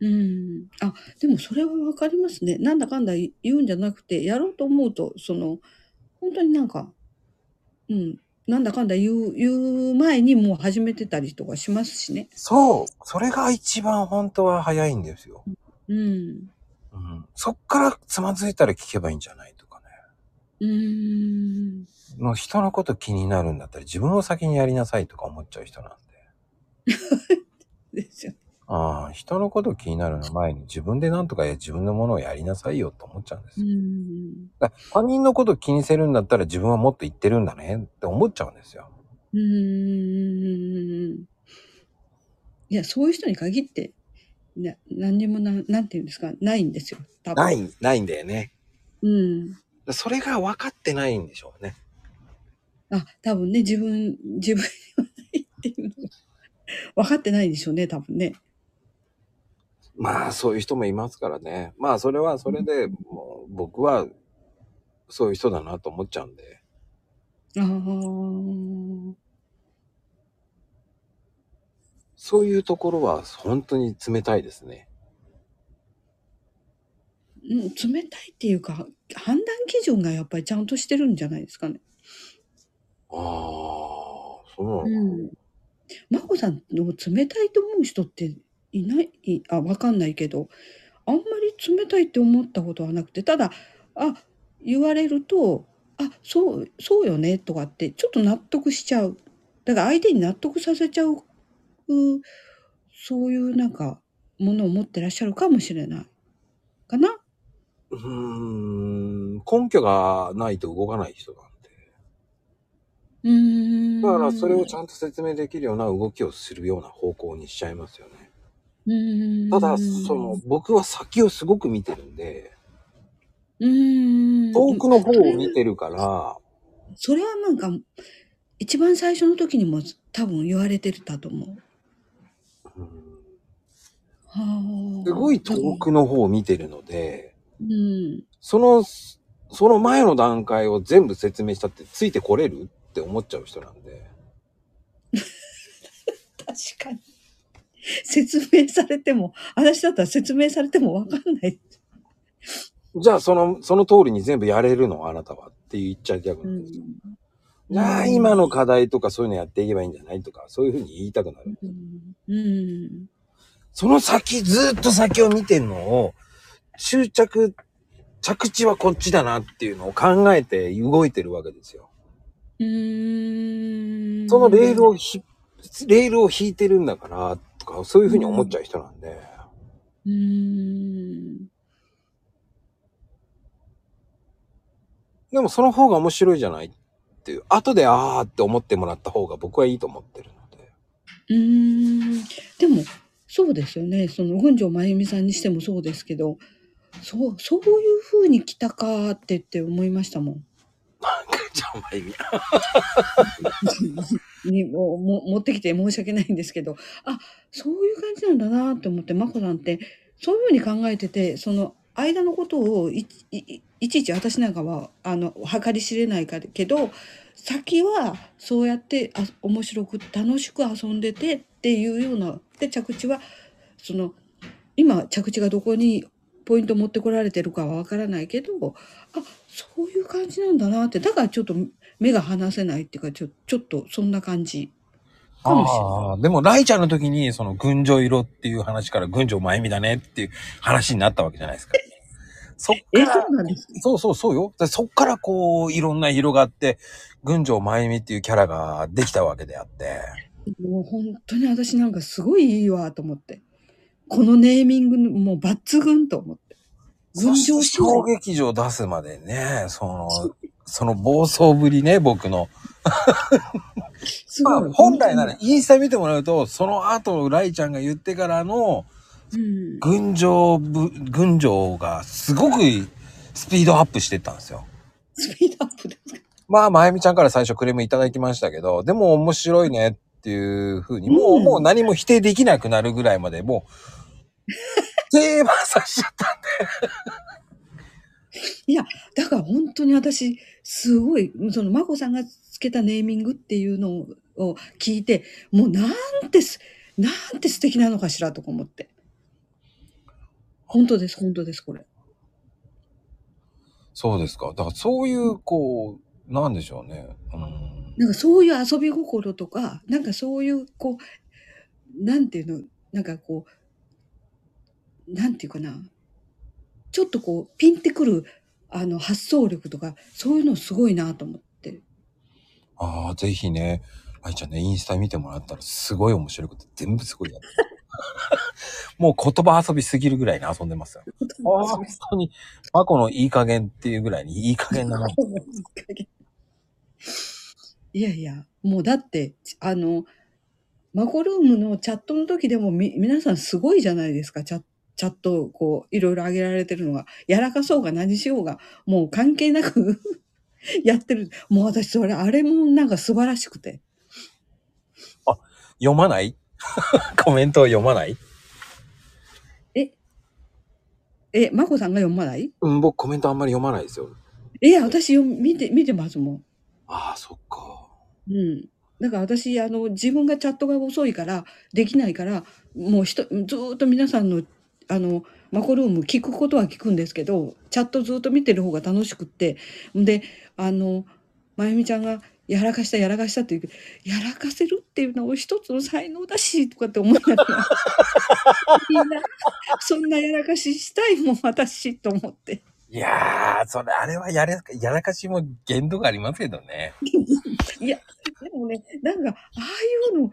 うん。あ、でもそれはわかりますね。なんだかんだ言うんじゃなくて、やろうと思うと、その、本当になんか、うん。なんだかんだ言う、言う前にもう始めてたりとかしますしね。そうそれが一番本当は早いんですよ。うん。うん。そっからつまずいたら聞けばいいんじゃないとかね。うーん。もう人のこと気になるんだったら自分を先にやりなさいとか思っちゃう人なんで。[laughs] ですよ。ああ、人のこと気になるの前に自分で何とかや自分のものをやりなさいよと思っちゃうんですうよ。ん。だ他人のこと気にせるんだったら自分はもっと言ってるんだねって思っちゃうんですよ。うーん。いや、そういう人に限って、な何にもな、なんていうんですか、ないんですよ。多分。ない、ないんだよね。うん。それが分かってないんでしょうね。あ、多分ね、自分、自分はないっていうのが分かってないんでしょうね、多分ね。まあそういう人もいますからね。まあそれはそれで、もう僕はそういう人だなと思っちゃうんで。ああ。そういうところは本当に冷たいですね。うん、冷たいっていうか、判断基準がやっぱりちゃんとしてるんじゃないですかね。ああ、そうなのかな。うん。まこさんの冷たいと思う人っていない、いあ、わかんないけど、あんまり冷たいって思ったことはなくて、ただ、あ、言われると、あ、そう、そうよね、とかって、ちょっと納得しちゃう。だから相手に納得させちゃう、うそういうなんか、ものを持ってらっしゃるかもしれない。かな？うーん、根拠がないと動かない人なんで。うーん。だからそれをちゃんと説明できるような動きをするような方向にしちゃいますよね。ただ、その、僕は先をすごく見てるんで、うーん。遠くの方を見てるから、それはなんか、一番最初の時にも多分言われてたと思う。うんはあ。すごい遠くの方を見てるので、うん。その、その前の段階を全部説明したってついてこれるって思っちゃう人なんで。[laughs] 確かに。[laughs] 説明されても、私だったら説明されてもわかんない。じゃあその、その通りに全部やれるの？あなたはって言っちゃいたくうなるんですよ。ん。じゃあ今の課題とかそういうのやっていけばいいんじゃないとか、そういうふうに言いたくなる。うん。うん。その先、ずっと先を見てんのを、執着、着地はこっちだなっていうのを考えて動いてるわけですよ。うーん。そのレールをひ、レールを引いてるんだから、とか、そういうふうに思っちゃう人なんで。うーん。でもその方が面白いじゃないっていう、後であーって思ってもらった方が僕はいいと思ってるので。うーん。でも、そうですよね。その、群青真由美さんにしてもそうですけど、そう、そういう風に来たかってって思いましたもん。なんか、じゃあ、まゆみ。[laughs] にも持ってきて申し訳ないんですけど、あ、そういう感じなんだなって思って、まこさんって、そういう風に考えてて、その間のことをいいいいちいち私なんかは、あの、計り知れないかけど、先はそうやってあ面白く楽しく遊んでてっていうような、で、着地は、その、今着地がどこにポイント持ってこられてるかはわからないけど、あ、そういう感じなんだなって、だからちょっと目が離せないっていうか、ちょちょっとそんな感じかもしれない。ああ、でも、ライちゃんの時に、その、群青色っていう話から、群青真由美だねっていう話になったわけじゃないですか。[laughs] そっかえ、ら、そうそうそうそうよ。でそっからこう、いろんな色があって、群青真由美っていうキャラができたわけであって。もう本当に私なんかすごいいいわと思って。このネーミングもう抜群と思って。群そ青して小劇場出すまでね、その、その暴走ぶりね、僕の。まあすごい。本来なら、インスタ見てもらうと、その後、ライちゃんが言ってからの、うん。群青ぶ、群青がすごくスピードアップしてったんですよ。スピードアップですか？まあ、まゆみちゃんから最初クレームいただきましたけど、でも面白いねっていう風に、もう、うんもう何も否定できなくなるぐらいまで、もう、[laughs] 定番させちゃったんだから本当に私、すごい、その、まこさんがつけたネーミングっていうのを聞いて、もうなんてす、なんて素敵なのかしらとか思って。本当です、本当です、これ。そうですか。だからそういう、こう、なんでしょうね。うん。なんかそういう遊び心とか、なんかそういう、こう、なんていうの、なんかこう、なんていうかな。ちょっとこう、ピンってくる、あの、発想力とか、そういうのすごいなと思って。ああ、ぜひね、愛ちゃんね、インスタ見てもらったらすごい面白くて、全部すごいやる。[laughs] もう言葉遊びすぎるぐらいに遊んでますよ。[laughs] 本当に、マコのいい加減っていうぐらいにいい加減なもん。いやいや、もうだって、あの、マコルームのチャットの時でもみ、皆さんすごいじゃないですか、チャチャットをこう、いろいろ上げられてるのが。やらかそうが何しようが、もう関係なく [laughs] やってる。もう私、それ、あれもなんか素晴らしくて。読まない？[laughs] コメントを読まない？え、マコさんが読まない？うん、僕コメントあんまり読まないですよ。え、私読み見て、見てますもん。ああ、そっか。うん。だから私、あの、自分がチャットが遅いから、できないから、もうひと、ずーっと皆さんの、あの、マコルーム聞くことは聞くんですけど、チャットずっと見てる方が楽しくって、んで、あの、まゆみちゃんが、やらかした、やらかしたって言うやらかせるっていうのは一つの才能だし、とかって思いながら、[laughs] いいな、そんなやらかししたいもん、私、と思って。いやー、それ、あれはやれ、やらかしも限度がありますけどね。[laughs] でもね、なんか、ああいうの、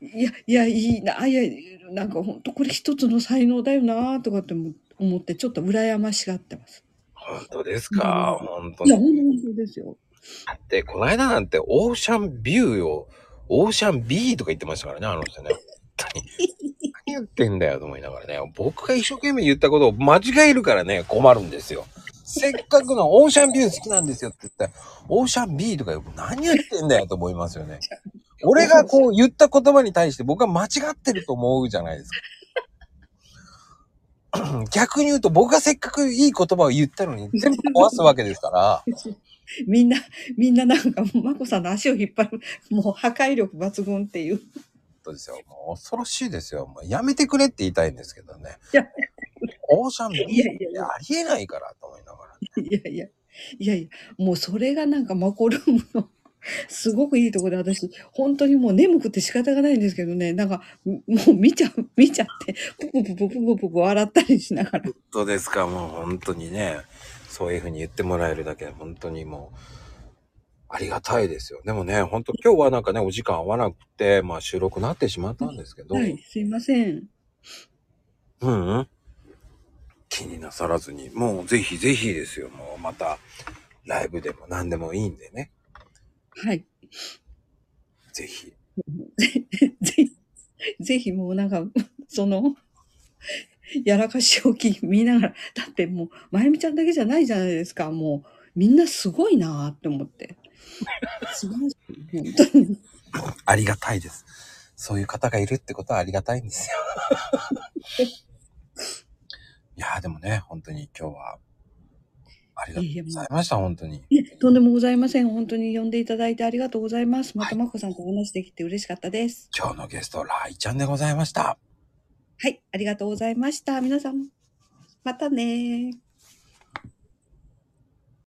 いや、いや、いいな、いや、なんか本当これ一つの才能だよな、とかって思思って、ちょっと羨ましがってます。本当ですか、本当いや、に。本当ですよ。だって、この間なんて、オーシャンビューを、オーシャンビーとか言ってましたからね、あの人ね。何言ってんだよと思いながらね、僕が一生懸命言ったことを間違えるからね、困るんですよ。せっかくのオーシャンビュー好きなんですよって言ったら、オーシャンビーとかよ何言ってんだよと思いますよね。俺がこう言った言葉に対して僕は間違ってると思うじゃないですか。[laughs] 逆に言うと僕がせっかくいい言葉を言ったのに全部壊すわけですから、[laughs] みんな、みんななんか、まこさんの足を引っ張る、もう破壊力抜群っていう。そうですよ。もう恐ろしいですよ。もうやめてくれって言いたいんですけどね。オーシャンビーいやいやいやありえないからと思いながら。いやいや、いやいや、もうそれがなんかマコルームの、すごくいいとこで私、本当にもう眠くて仕方がないんですけどね、なんか、もう見ちゃう、見ちゃって、ぷぷぷぷぷぷぷ笑ったりしながら。本当ですか、もう本当にね、そういうふうに言ってもらえるだけで、本当にもう、ありがたいですよ。でもね、本当今日はなんかね、お時間合わなくて、まあ収録なってしまったんですけど。はい、すいません。うん、うん、気になさらずに、もうぜひぜひですよ、もうまた、ライブでも何でもいいんでね。はい。ぜひ。[laughs] ぜひ、ぜひもうなんか、その、やらかし置き見ながら、だってもう、まゆみちゃんだけじゃないじゃないですか。もう、みんなすごいなって思って。素晴らしい。本当に。ありがたいです。そういう方がいるってことはありがたいんですよ。[laughs] いやでもね、本当に今日は、ありがとうございました、本当に。とんでもございません。本当に呼んでいただいてありがとうございます。またまこさんとお話できて嬉しかったです。今日のゲスト、ライちゃんでございました。はい、ありがとうございました。皆さん、またね